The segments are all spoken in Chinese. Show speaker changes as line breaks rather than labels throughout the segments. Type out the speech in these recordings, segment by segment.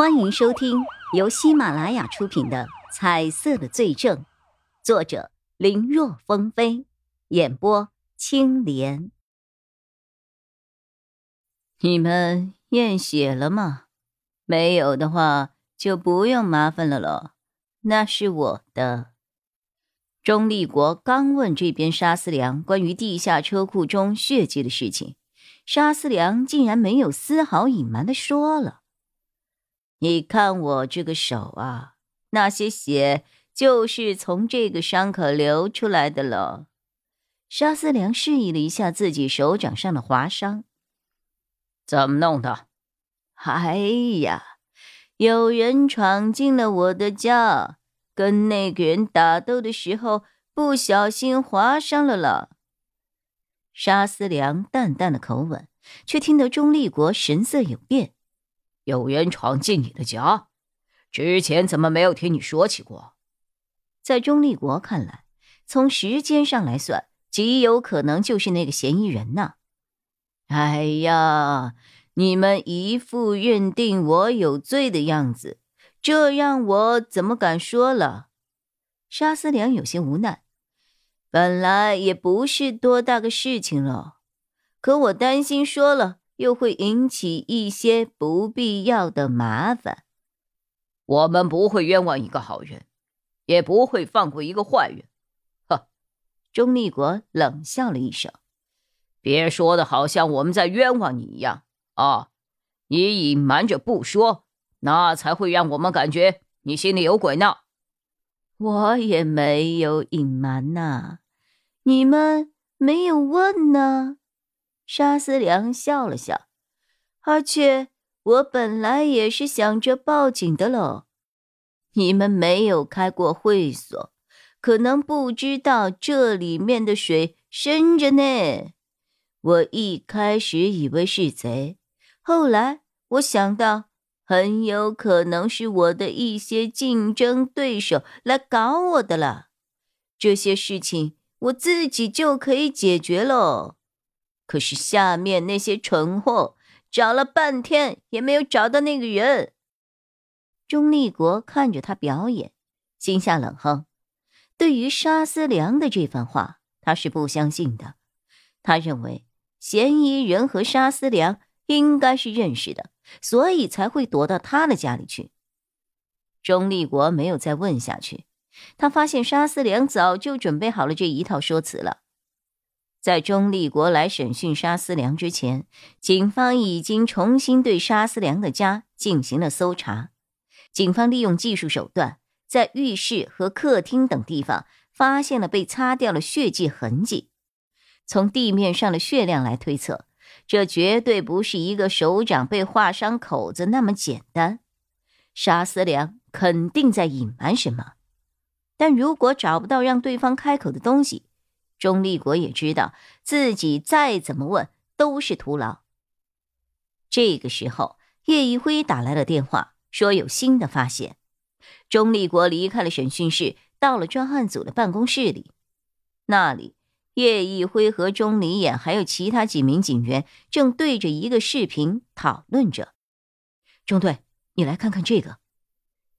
欢迎收听由喜马拉雅出品的《彩色的罪证》，作者林若风飞，演播青莲。你们验血了吗？没有的话，就不用麻烦了喽。那是我的。钟立国刚问这边沙思良关于地下车库中血迹的事情，沙思良竟然没有丝毫隐瞒的说了。你看我这个手啊，那些血就是从这个伤口流出来的了。沙思良示意了一下自己手掌上的划伤。怎么弄的？哎呀，有人闯进了我的家，跟那个人打斗的时候不小心划伤了了。沙思良淡淡的口吻，却听得钟立国神色有变。有人闯进你的家，之前怎么没有听你说起过？在钟立国看来，从时间上来算，极有可能就是那个嫌疑人呢。哎呀，你们一副认定我有罪的样子，这让我怎么敢说了？沙思良有些无奈，本来也不是多大个事情了，可我担心说了。又会引起一些不必要的麻烦。我们不会冤枉一个好人，也不会放过一个坏人。呵，钟立国冷笑了一声：“别说的好像我们在冤枉你一样啊！你隐瞒着不说，那才会让我们感觉你心里有鬼呢。”我也没有隐瞒呐，你们没有问呢。沙思良笑了笑，而且我本来也是想着报警的喽。你们没有开过会所，可能不知道这里面的水深着呢。我一开始以为是贼，后来我想到很有可能是我的一些竞争对手来搞我的了。这些事情我自己就可以解决喽。可是下面那些蠢货找了半天也没有找到那个人。钟立国看着他表演，心下冷哼。对于沙思良的这番话，他是不相信的。他认为嫌疑人和沙思良应该是认识的，所以才会躲到他的家里去。钟立国没有再问下去，他发现沙思良早就准备好了这一套说辞了。在钟立国来审讯沙思良之前，警方已经重新对沙思良的家进行了搜查。警方利用技术手段，在浴室和客厅等地方发现了被擦掉了血迹痕迹。从地面上的血量来推测，这绝对不是一个手掌被划伤口子那么简单。沙思良肯定在隐瞒什么，但如果找不到让对方开口的东西，钟立国也知道自己再怎么问都是徒劳。这个时候，叶一辉打来了电话，说有新的发现。钟立国离开了审讯室，到了专案组的办公室里。那里，叶一辉和钟离眼还有其他几名警员正对着一个视频讨论着。钟队，你来看看这个。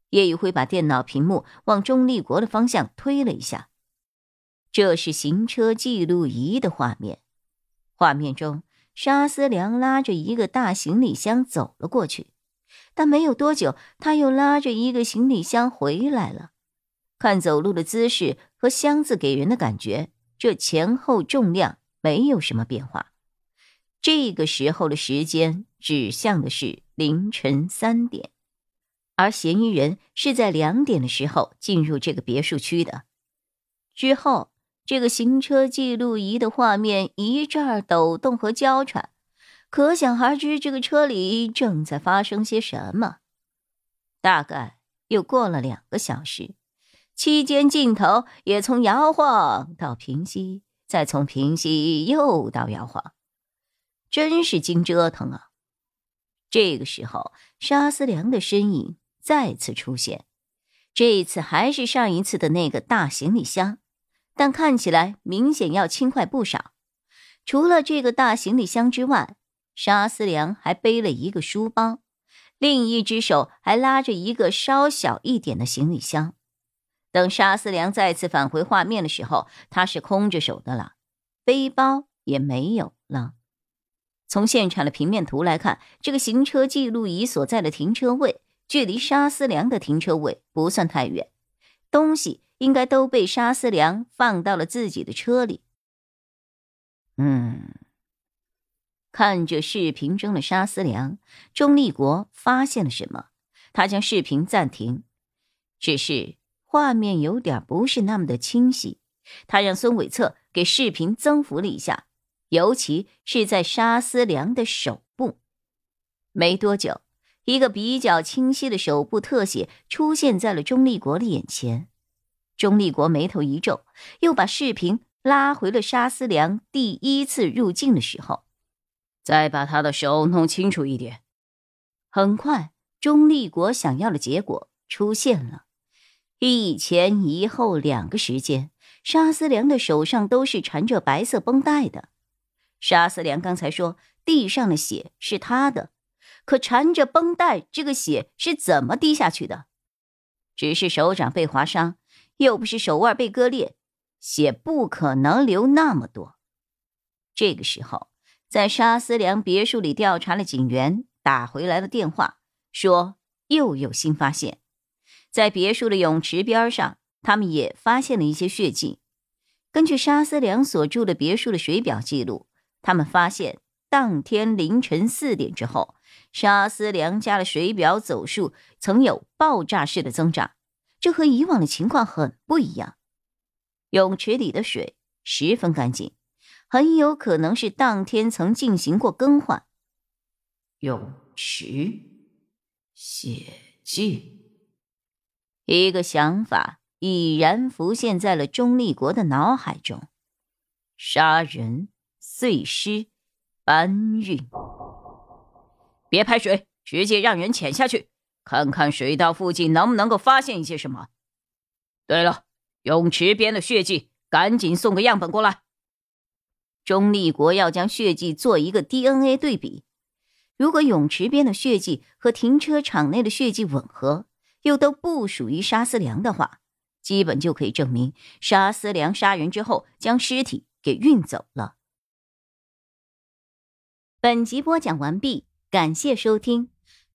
叶一辉把电脑屏幕往钟立国的方向推了一下。这是行车记录仪的画面，画面中沙思良拉着一个大行李箱走了过去，但没有多久，他又拉着一个行李箱回来了。看走路的姿势和箱子给人的感觉，这前后重量没有什么变化。这个时候的时间指向的是凌晨三点，而嫌疑人是在两点的时候进入这个别墅区的，之后。这个行车记录仪的画面一阵儿抖动和交缠，可想而知，这个车里正在发生些什么。大概又过了两个小时，期间镜头也从摇晃到平息，再从平息又到摇晃，真是经折腾啊！这个时候，沙思良的身影再次出现，这一次还是上一次的那个大行李箱。但看起来明显要轻快不少。除了这个大行李箱之外，沙思良还背了一个书包，另一只手还拉着一个稍小一点的行李箱。等沙思良再次返回画面的时候，他是空着手的了，背包也没有了。从现场的平面图来看，这个行车记录仪所在的停车位距离沙思良的停车位不算太远，东西应该都被沙思良放到了自己的车里。嗯，看着视频中的沙思良，钟立国发现了什么？他将视频暂停，只是。画面有点不是那么的清晰，他让孙伟策给视频增幅了一下，尤其是在沙思良的手部。没多久，一个比较清晰的手部特写出现在了钟立国的眼前。钟立国眉头一皱，又把视频拉回了沙思良第一次入境的时候，
再把他的手弄清楚一点。
很快，钟立国想要的结果出现了。一前一后两个时间，沙思良的手上都是缠着白色绷带的。沙思良刚才说地上的血是他的，可缠着绷带，这个血是怎么滴下去的？只是手掌被划伤，又不是手腕被割裂，血不可能流那么多。这个时候，在沙思良别墅里调查的警员打回来了电话，说又有新发现。在别墅的泳池边上，他们也发现了一些血迹。根据沙思良所住的别墅的水表记录，他们发现当天凌晨四点之后，沙思良家的水表走数曾有爆炸式的增长，这和以往的情况很不一样。泳池里的水十分干净，很有可能是当天曾进行过更换。
泳池血迹。
一个想法已然浮现在了钟立国的脑海中：杀人、碎尸、搬运。
别拍水，直接让人潜下去，看看水道附近能不能够发现一些什么。对了，泳池边的血迹，赶紧送个样本过来。
钟立国要将血迹做一个 DNA 对比，如果泳池边的血迹和停车场内的血迹吻合。又都不属于沙思良的话，基本就可以证明沙思良杀人之后将尸体给运走了。本集播讲完毕，感谢收听，